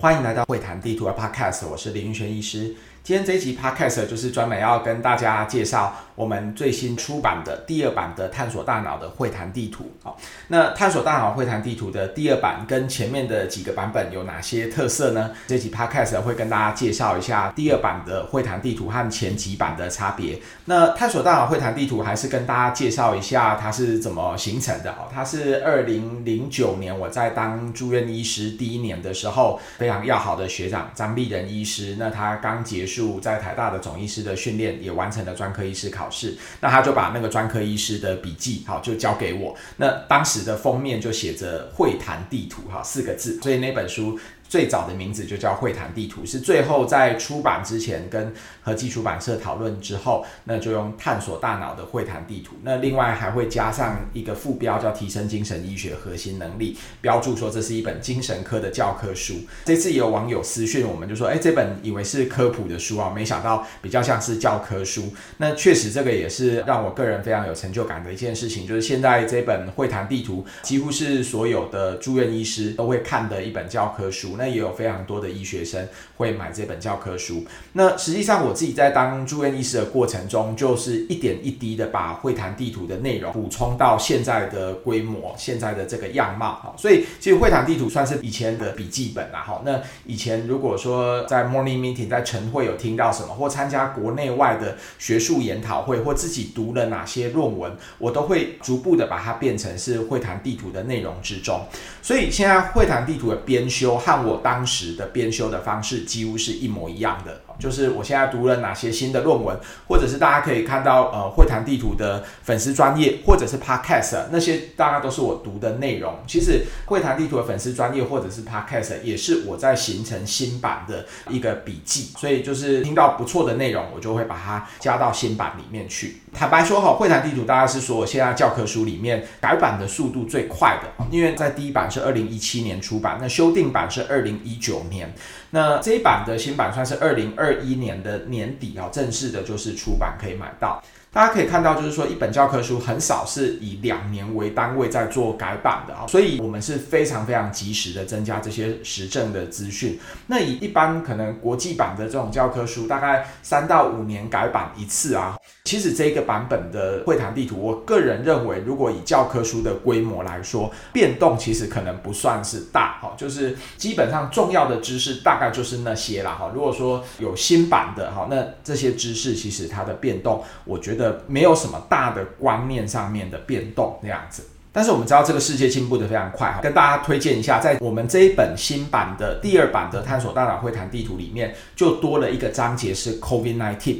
欢迎来到会谈地图的 Podcast，我是林云轩医师。今天这一集 Podcast 就是专门要跟大家介绍我们最新出版的第二版的《探索大脑的会谈地图》。好，那《探索大脑会谈地图》的第二版跟前面的几个版本有哪些特色呢？这集 Podcast 会跟大家介绍一下第二版的会谈地图和前几版的差别。那《探索大脑会谈地图》还是跟大家介绍一下它是怎么形成的。哦，它是二零零九年我在当住院医师第一年的时候，非常要好的学长张立仁医师，那他刚结束。在台大的总医师的训练，也完成了专科医师考试，那他就把那个专科医师的笔记，好，就交给我。那当时的封面就写着“会谈地图”哈四个字，所以那本书。最早的名字就叫会谈地图，是最后在出版之前跟和记出版社讨论之后，那就用探索大脑的会谈地图。那另外还会加上一个副标，叫提升精神医学核心能力，标注说这是一本精神科的教科书。这次有网友私讯我们，就说：“哎，这本以为是科普的书啊，没想到比较像是教科书。”那确实这个也是让我个人非常有成就感的一件事情，就是现在这本会谈地图几乎是所有的住院医师都会看的一本教科书。那也有非常多的医学生会买这本教科书。那实际上我自己在当住院医师的过程中，就是一点一滴的把会谈地图的内容补充到现在的规模、现在的这个样貌。哈，所以其实会谈地图算是以前的笔记本啦。哈，那以前如果说在 morning meeting 在晨会有听到什么，或参加国内外的学术研讨会，或自己读了哪些论文，我都会逐步的把它变成是会谈地图的内容之中。所以现在会谈地图的编修和我我当时的编修的方式几乎是一模一样的。就是我现在读了哪些新的论文，或者是大家可以看到，呃，会谈地图的粉丝专业，或者是 Podcast 那些，大家都是我读的内容。其实会谈地图的粉丝专业或者是 Podcast 也是我在形成新版的一个笔记。所以就是听到不错的内容，我就会把它加到新版里面去。坦白说哈，会谈地图大概是说我现在教科书里面改版的速度最快的，因为在第一版是二零一七年出版，那修订版是二零一九年，那这一版的新版算是二零二。一年的年底啊，正式的就是出版可以买到。大家可以看到，就是说一本教科书很少是以两年为单位在做改版的啊，所以我们是非常非常及时的增加这些实证的资讯。那以一般可能国际版的这种教科书，大概三到五年改版一次啊。其实这个版本的会谈地图，我个人认为，如果以教科书的规模来说，变动其实可能不算是大哈，就是基本上重要的知识大概就是那些啦哈。如果说有新版的哈，那这些知识其实它的变动，我觉得。的没有什么大的观念上面的变动那样子，但是我们知道这个世界进步得非常快哈，跟大家推荐一下，在我们这一本新版的第二版的探索大脑会谈地图里面，就多了一个章节是 COVID-19。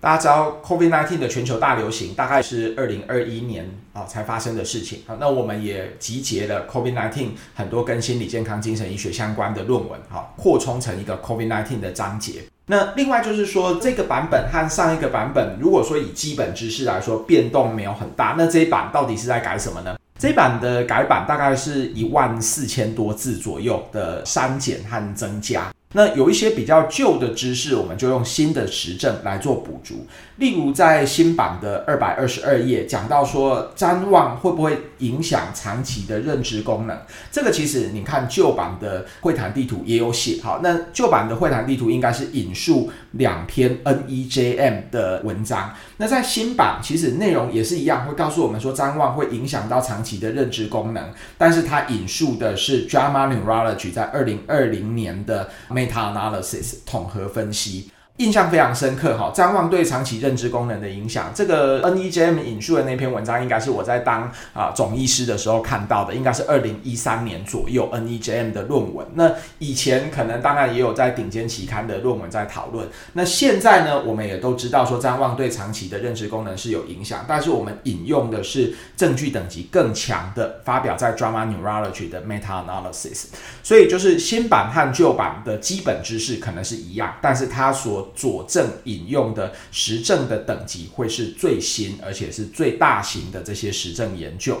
大家知道 COVID-19 的全球大流行大概是二零二一年啊才发生的事情啊，那我们也集结了 COVID-19 很多跟心理健康、精神医学相关的论文哈，扩充成一个 COVID-19 的章节。那另外就是说，这个版本和上一个版本，如果说以基本知识来说，变动没有很大，那这一版到底是在改什么呢？这一版的改版大概是一万四千多字左右的删减和增加。那有一些比较旧的知识，我们就用新的实证来做补足。例如，在新版的二百二十二页讲到说，瞻望会不会影响长期的认知功能？这个其实你看旧版的会谈地图也有写。好，那旧版的会谈地图应该是引述两篇 NEJM 的文章。那在新版其实内容也是一样，会告诉我们说，张望会影响到长期的认知功能，但是它引述的是 JAMA Neurology 在二零二零年的 meta-analysis 统合分析。印象非常深刻哈，譫妄对长期认知功能的影响。这个 NEJM 引述的那篇文章，应该是我在当啊总医师的时候看到的，应该是二零一三年左右 NEJM 的论文。那以前可能当然也有在顶尖期刊的论文在讨论。那现在呢，我们也都知道说譫妄对长期的认知功能是有影响，但是我们引用的是证据等级更强的，发表在 JAMA Neurology 的 Meta Analysis。所以就是新版和旧版的基本知识可能是一样，但是它所佐证引用的实证的等级会是最新，而且是最大型的这些实证研究。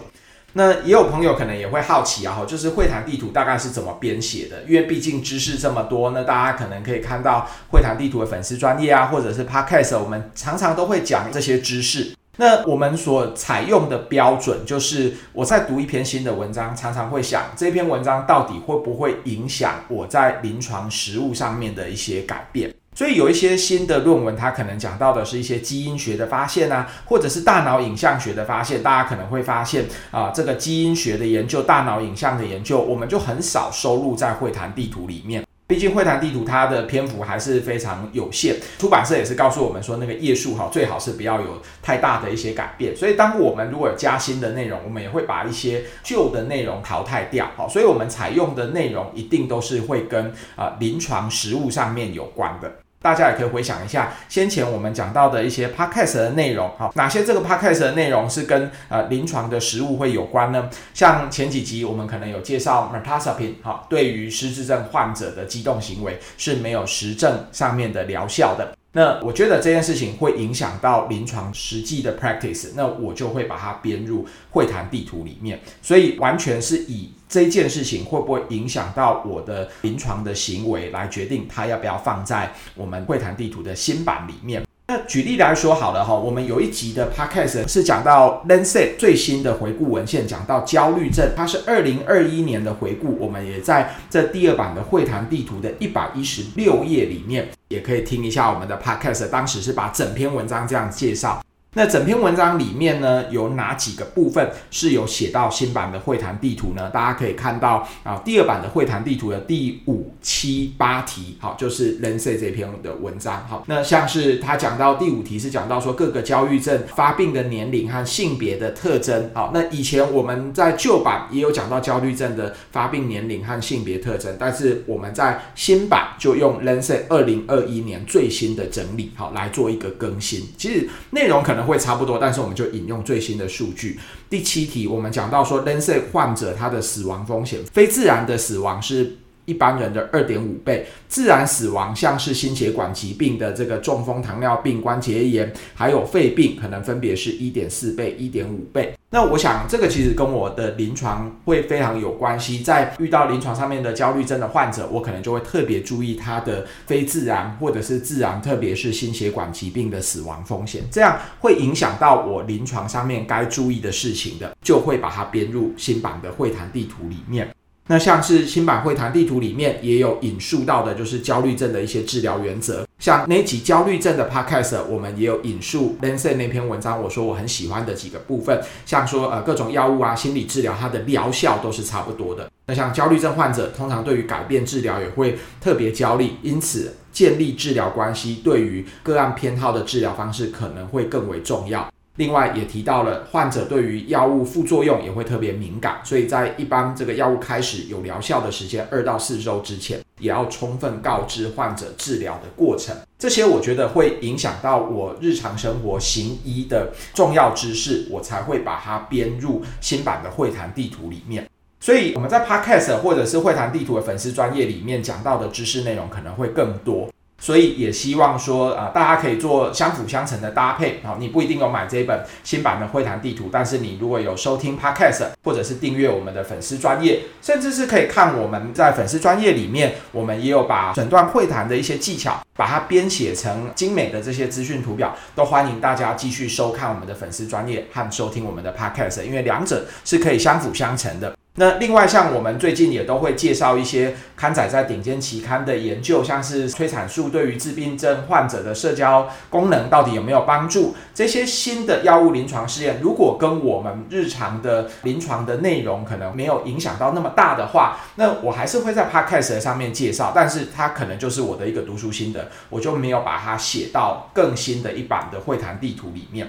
那也有朋友可能也会好奇啊，就是会谈地图大概是怎么编写的？因为毕竟知识这么多，那大家可能可以看到会谈地图的粉丝专业啊，或者是 Podcast，我们常常都会讲这些知识。那我们所采用的标准就是，我在读一篇新的文章，常常会想这篇文章到底会不会影响我在临床实务上面的一些改变。所以有一些新的论文，它可能讲到的是一些基因学的发现啊，或者是大脑影像学的发现。大家可能会发现啊，这个基因学的研究、大脑影像的研究，我们就很少收录在会谈地图里面。毕竟会谈地图它的篇幅还是非常有限，出版社也是告诉我们说，那个页数哈最好是不要有太大的一些改变。所以当我们如果有加新的内容，我们也会把一些旧的内容淘汰掉。好，所以我们采用的内容一定都是会跟啊临床实务上面有关的。大家也可以回想一下先前我们讲到的一些 podcast 的内容，好，哪些这个 podcast 的内容是跟呃临床的实物会有关呢？像前几集我们可能有介绍 mirtazapine，好，对于失智症患者的激动行为是没有实证上面的疗效的。那我觉得这件事情会影响到临床实际的 practice，那我就会把它编入会谈地图里面，所以完全是以这件事情会不会影响到我的临床的行为来决定它要不要放在我们会谈地图的新版里面。那举例来说好了哈，我们有一集的 podcast 是讲到 Lancet 最新的回顾文献，讲到焦虑症，它是二零二一年的回顾，我们也在这第二版的会谈地图的一百一十六页里面，也可以听一下我们的 podcast，当时是把整篇文章这样介绍。那整篇文章里面呢，有哪几个部分是有写到新版的会谈地图呢？大家可以看到啊，第二版的会谈地图的第五、七、八题，好，就是 Lancet 这篇的文章。好，那像是他讲到第五题是讲到说各个焦虑症发病的年龄和性别的特征。好，那以前我们在旧版也有讲到焦虑症的发病年龄和性别特征，但是我们在新版就用 Lancet 二零二一年最新的整理，好，来做一个更新。其实内容可能。会差不多，但是我们就引用最新的数据。第七题，我们讲到说 l e n s e 患者他的死亡风险，非自然的死亡是一般人的二点五倍，自然死亡像是心血管疾病的这个中风、糖尿病、关节炎，还有肺病，可能分别是一点四倍、一点五倍。那我想这个其实跟我的临床会非常有关系。在遇到临床上面的焦虑症的患者，我可能就会特别注意他的非自然或者是自然，特别是心血管疾病的死亡风险，这样会影响到我临床上面该注意的事情的，就会把它编入新版的会谈地图里面。那像是新版会谈地图里面也有引述到的，就是焦虑症的一些治疗原则。像那集焦虑症的 podcast，我们也有引述 Lancet 那篇文章。我说我很喜欢的几个部分，像说呃各种药物啊、心理治疗，它的疗效都是差不多的。那像焦虑症患者，通常对于改变治疗也会特别焦虑，因此建立治疗关系，对于个案偏好的治疗方式可能会更为重要。另外也提到了，患者对于药物副作用也会特别敏感，所以在一般这个药物开始有疗效的时间二到四周之前，也要充分告知患者治疗的过程。这些我觉得会影响到我日常生活行医的重要知识，我才会把它编入新版的会谈地图里面。所以我们在 Podcast 或者是会谈地图的粉丝专业里面讲到的知识内容可能会更多。所以也希望说啊、大家可以做相辅相成的搭配啊。你不一定有买这一本新版的会谈地图，但是你如果有收听 Podcast 或者是订阅我们的粉丝专业，甚至是可以看我们在粉丝专业里面，我们也有把诊断会谈的一些技巧，把它编写成精美的这些资讯图表，都欢迎大家继续收看我们的粉丝专业和收听我们的 Podcast，因为两者是可以相辅相成的。那另外，像我们最近也都会介绍一些刊载在顶尖期刊的研究，像是催产素对于自闭症患者的社交功能到底有没有帮助？这些新的药物临床试验，如果跟我们日常的临床的内容可能没有影响到那么大的话，那我还是会在 Podcast 上面介绍，但是它可能就是我的一个读书心得，我就没有把它写到更新的一版的会谈地图里面。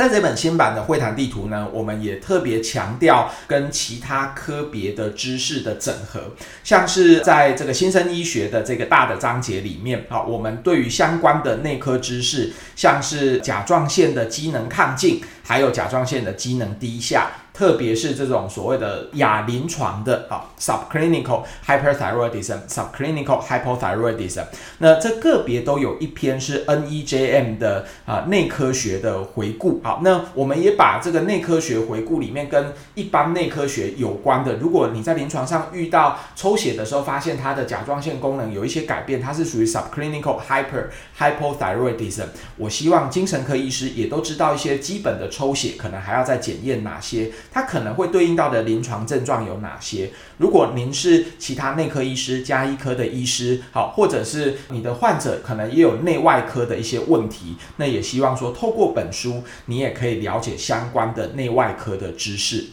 在这本新版的会谈地图呢，我们也特别强调跟其他科别的知识的整合，像是在这个新生医学的这个大的章节里面啊，我们对于相关的内科知识，像是甲状腺的机能亢进，还有甲状腺的机能低下。特别是这种所谓的亚临床的啊，subclinical hyperthyroidism，subclinical hypothyroidism，那这个别都有一篇是 NEJM 的啊内科学的回顾。好，那我们也把这个内科学回顾里面跟一般内科学有关的，如果你在临床上遇到抽血的时候，发现它的甲状腺功能有一些改变，它是属于 subclinical hyper hypothyroidism，我希望精神科医师也都知道一些基本的抽血可能还要再检验哪些，它可能会对应到的临床症状有哪些。如果您是其他内科医师、加医科的医师，好，或者是你的患者可能也有内外科的一些问题，那也希望说透过本书，你也可以了解相关的内外科的知识。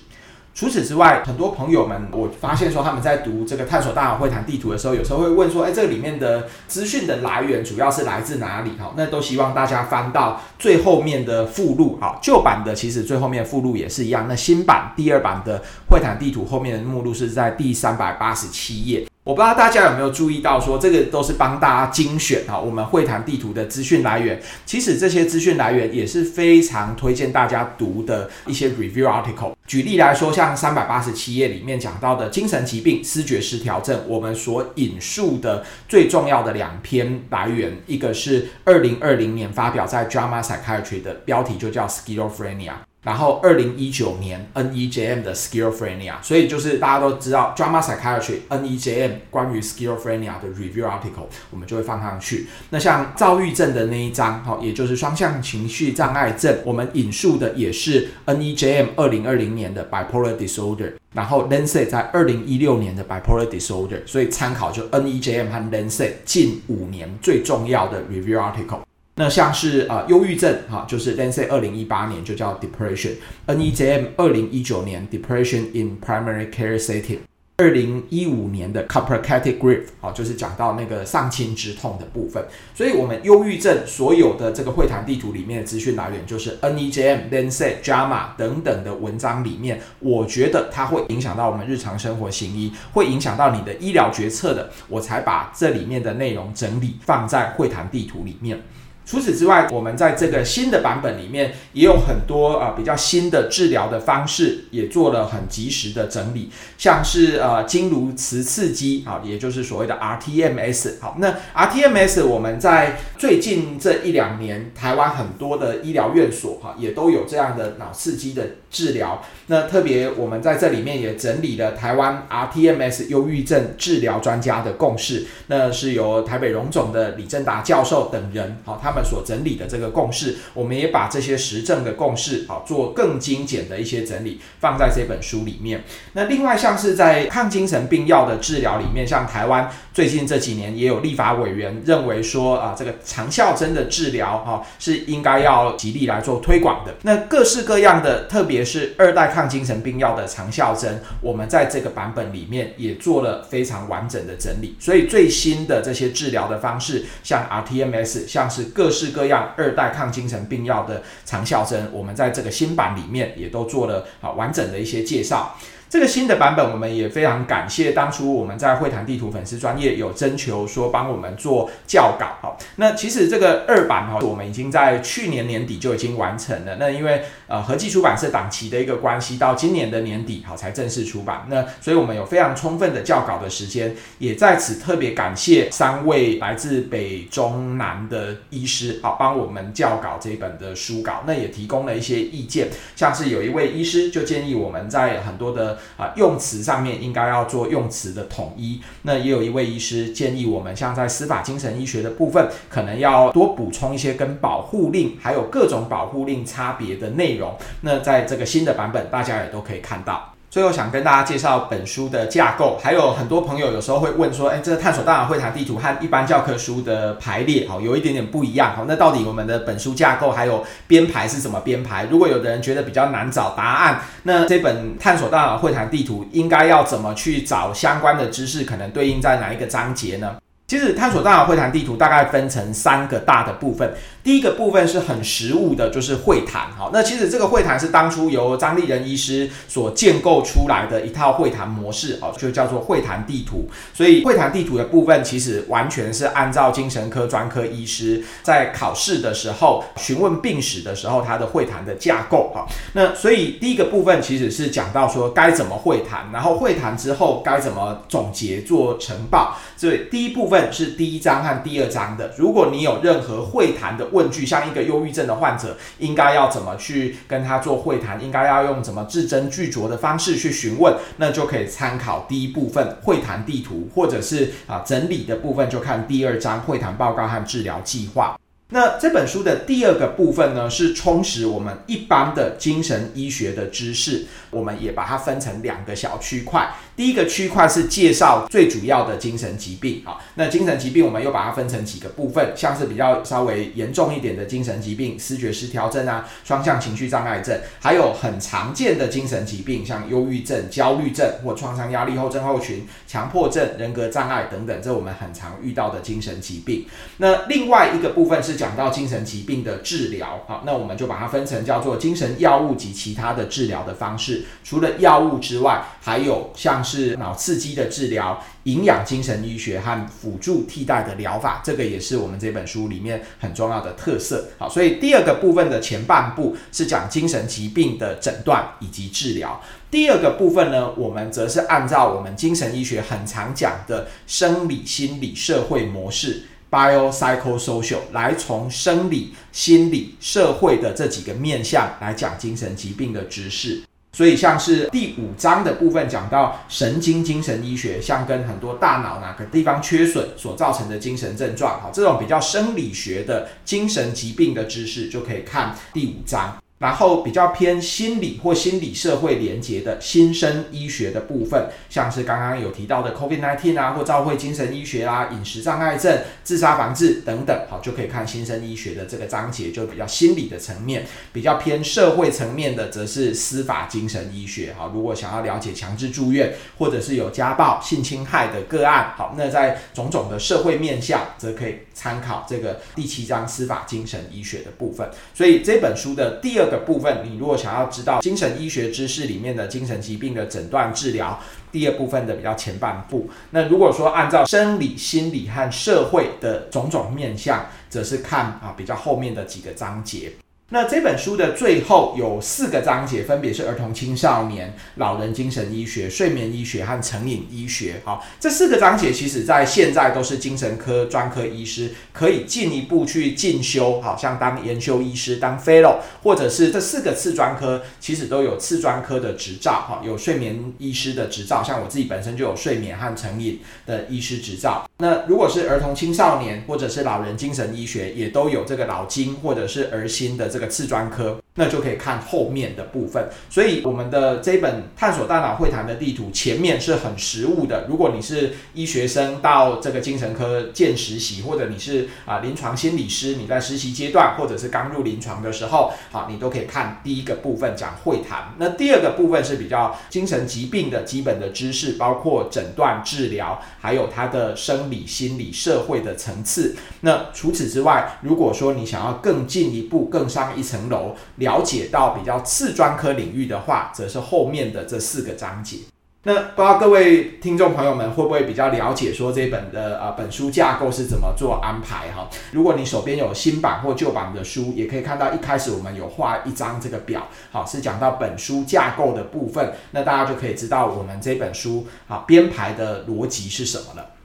除此之外，很多朋友们，我发现说他们在读这个探索大脑会谈地图的时候，有时候会问说，哎，这个里面的资讯的来源主要是来自哪里？哈，那都希望大家翻到最后面的附录。哈，旧版的其实最后面附录也是一样。那新版第二版的会谈地图后面的目录是在第三百八十七页。我不知道大家有没有注意到，说这个都是帮大家精选哈，我们会谈地图的资讯来源。其实这些资讯来源也是非常推荐大家读的一些 review article。举例来说，像三百八十七页里面讲到的精神疾病、思觉失调症，我们所引述的最重要的两篇来源，一个是二零二零年发表在 JAMA Psychiatry 的，标题就叫 Schizophrenia。然后，二零一九年 NEJM 的 Schizophrenia，所以就是大家都知道 drama Psychiatry NEJM 关于 Schizophrenia 的 review article，我们就会放上去。那像躁郁症的那一章，哈，也就是双向情绪障碍症，我们引述的也是 NEJM 二零二零年的 Bipolar Disorder，然后 Lancet 在二零一六年的 Bipolar Disorder，所以参考就 NEJM 和 Lancet 近五年最重要的 review article。那像是呃忧郁症哈，就是 Lancet 二零一八年就叫 Depression，NEJM 二零一九年 Depression in Primary Care Setting，二零一五年的 Capricatic Grief 啊，就是讲到那个丧亲之痛的部分。所以，我们忧郁症所有的这个会谈地图里面的资讯来源，就是 NEJM、Lancet、JAMA 等等的文章里面，我觉得它会影响到我们日常生活行医，会影响到你的医疗决策的，我才把这里面的内容整理放在会谈地图里面。除此之外，我们在这个新的版本里面也有很多呃比较新的治疗的方式，也做了很及时的整理，像是呃经颅磁刺激啊，也就是所谓的 rTMS。好，那 rTMS 我们在最近这一两年，台湾很多的医疗院所哈也都有这样的脑刺激的治疗。那特别我们在这里面也整理了台湾 rTMS 忧郁症治疗专家的共识，那是由台北荣总的李正达教授等人，好，他们。所整理的这个共识，我们也把这些实证的共识，啊做更精简的一些整理，放在这本书里面。那另外像是在抗精神病药的治疗里面，像台湾最近这几年也有立法委员认为说啊，这个长效针的治疗哈是应该要极力来做推广的。那各式各样的，特别是二代抗精神病药的长效针，我们在这个版本里面也做了非常完整的整理。所以最新的这些治疗的方式，像 rTMS，像是各。各式各样二代抗精神病药的长效针，我们在这个新版里面也都做了好完整的一些介绍。这个新的版本，我们也非常感谢当初我们在会谈地图粉丝专业有征求说帮我们做校稿。好，那其实这个二版哈，我们已经在去年年底就已经完成了。那因为呃合记出版社档期的一个关系，到今年的年底好才正式出版。那所以我们有非常充分的校稿的时间，也在此特别感谢三位来自北中南的医师，好帮我们校稿这一本的书稿。那也提供了一些意见，像是有一位医师就建议我们在很多的啊，用词上面应该要做用词的统一。那也有一位医师建议我们，像在司法精神医学的部分，可能要多补充一些跟保护令还有各种保护令差别的内容。那在这个新的版本，大家也都可以看到。最后想跟大家介绍本书的架构，还有很多朋友有时候会问说，哎，这个探索大脑会谈地图和一般教科书的排列，好，有一点点不一样，好，那到底我们的本书架构还有编排是怎么编排？如果有的人觉得比较难找答案，那这本探索大脑会谈地图应该要怎么去找相关的知识，可能对应在哪一个章节呢？其实探索大脑会谈地图大概分成三个大的部分。第一个部分是很实务的，就是会谈。好，那其实这个会谈是当初由张立仁医师所建构出来的一套会谈模式，哦，就叫做会谈地图。所以会谈地图的部分其实完全是按照精神科专科医师在考试的时候询问病史的时候他的会谈的架构。好，那所以第一个部分其实是讲到说该怎么会谈，然后会谈之后该怎么总结做呈报。所以第一部分是第一章和第二章的。如果你有任何会谈的问句，像一个忧郁症的患者，应该要怎么去跟他做会谈？应该要用怎么字斟句酌的方式去询问？那就可以参考第一部分会谈地图，或者是啊整理的部分就看第二章会谈报告和治疗计划。那这本书的第二个部分呢，是充实我们一般的精神医学的知识。我们也把它分成两个小区块。第一个区块是介绍最主要的精神疾病，好，那精神疾病我们又把它分成几个部分，像是比较稍微严重一点的精神疾病，失觉失调症啊，双向情绪障碍症，还有很常见的精神疾病，像忧郁症、焦虑症或创伤压力后症候群、强迫症、人格障碍等等，这我们很常遇到的精神疾病。那另外一个部分是讲到精神疾病的治疗，好，那我们就把它分成叫做精神药物及其他的治疗的方式。除了药物之外，还有像是脑刺激的治疗、营养精神医学和辅助替代的疗法，这个也是我们这本书里面很重要的特色。好，所以第二个部分的前半部是讲精神疾病的诊断以及治疗。第二个部分呢，我们则是按照我们精神医学很常讲的生理、心理、社会模式 （bio-psycho-social） 来从生理、心理、社会的这几个面向来讲精神疾病的知识。所以，像是第五章的部分讲到神经精神医学，像跟很多大脑哪个地方缺损所造成的精神症状，好，这种比较生理学的精神疾病的知识，就可以看第五章。然后比较偏心理或心理社会连结的新生医学的部分，像是刚刚有提到的 COVID-19 啊，或照会精神医学啊，饮食障碍症、自杀防治等等，好，就可以看新生医学的这个章节，就比较心理的层面。比较偏社会层面的，则是司法精神医学。好，如果想要了解强制住院或者是有家暴、性侵害的个案，好，那在种种的社会面向，则可以参考这个第七章司法精神医学的部分。所以这本书的第二。的部分，你如果想要知道精神医学知识里面的精神疾病的诊断治疗，第二部分的比较前半部。那如果说按照生理、心理和社会的种种面向，则是看啊比较后面的几个章节。那这本书的最后有四个章节，分别是儿童青少年、老人精神医学、睡眠医学和成瘾医学。好，这四个章节其实在现在都是精神科专科医师可以进一步去进修，好像当研修医师、当 Fellow，或者是这四个次专科其实都有次专科的执照，哈，有睡眠医师的执照，像我自己本身就有睡眠和成瘾的医师执照。那如果是儿童青少年或者是老人精神医学，也都有这个老金或者是儿心的这个次专科。那就可以看后面的部分，所以我们的这本探索大脑会谈的地图前面是很实务的。如果你是医学生到这个精神科见实习，或者你是啊临床心理师，你在实习阶段，或者是刚入临床的时候，好，你都可以看第一个部分讲会谈。那第二个部分是比较精神疾病的基本的知识，包括诊断、治疗，还有它的生理、心理、社会的层次。那除此之外，如果说你想要更进一步、更上一层楼，了解到比较次专科领域的话，则是后面的这四个章节。那不知道各位听众朋友们会不会比较了解说这本的呃本书架构是怎么做安排哈？如果你手边有新版或旧版的书，也可以看到一开始我们有画一张这个表，好，是讲到本书架构的部分，那大家就可以知道我们这本书啊编排的逻辑是什么了。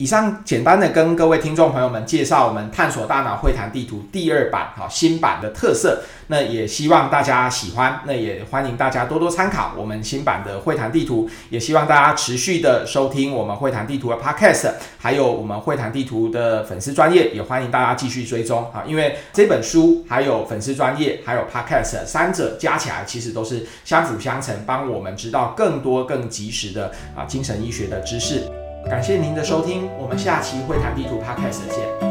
以上简单的跟各位听众朋友们介绍我们探索大脑会谈地图第二版哈新版的特色，那也希望大家喜欢，那也欢迎大家多多参考我们新版的会谈地图，也希望大家持续的收听我们会谈地图的 Podcast，还有我们会谈地图的粉丝专业，也欢迎大家继续追踪哈，因为这本书还有粉丝专业还有 Podcast 三者加起来其实都是相辅相成，帮我们知道更多更及时的啊精神医学的知识。感谢您的收听，我们下期会谈地图 Podcast 见。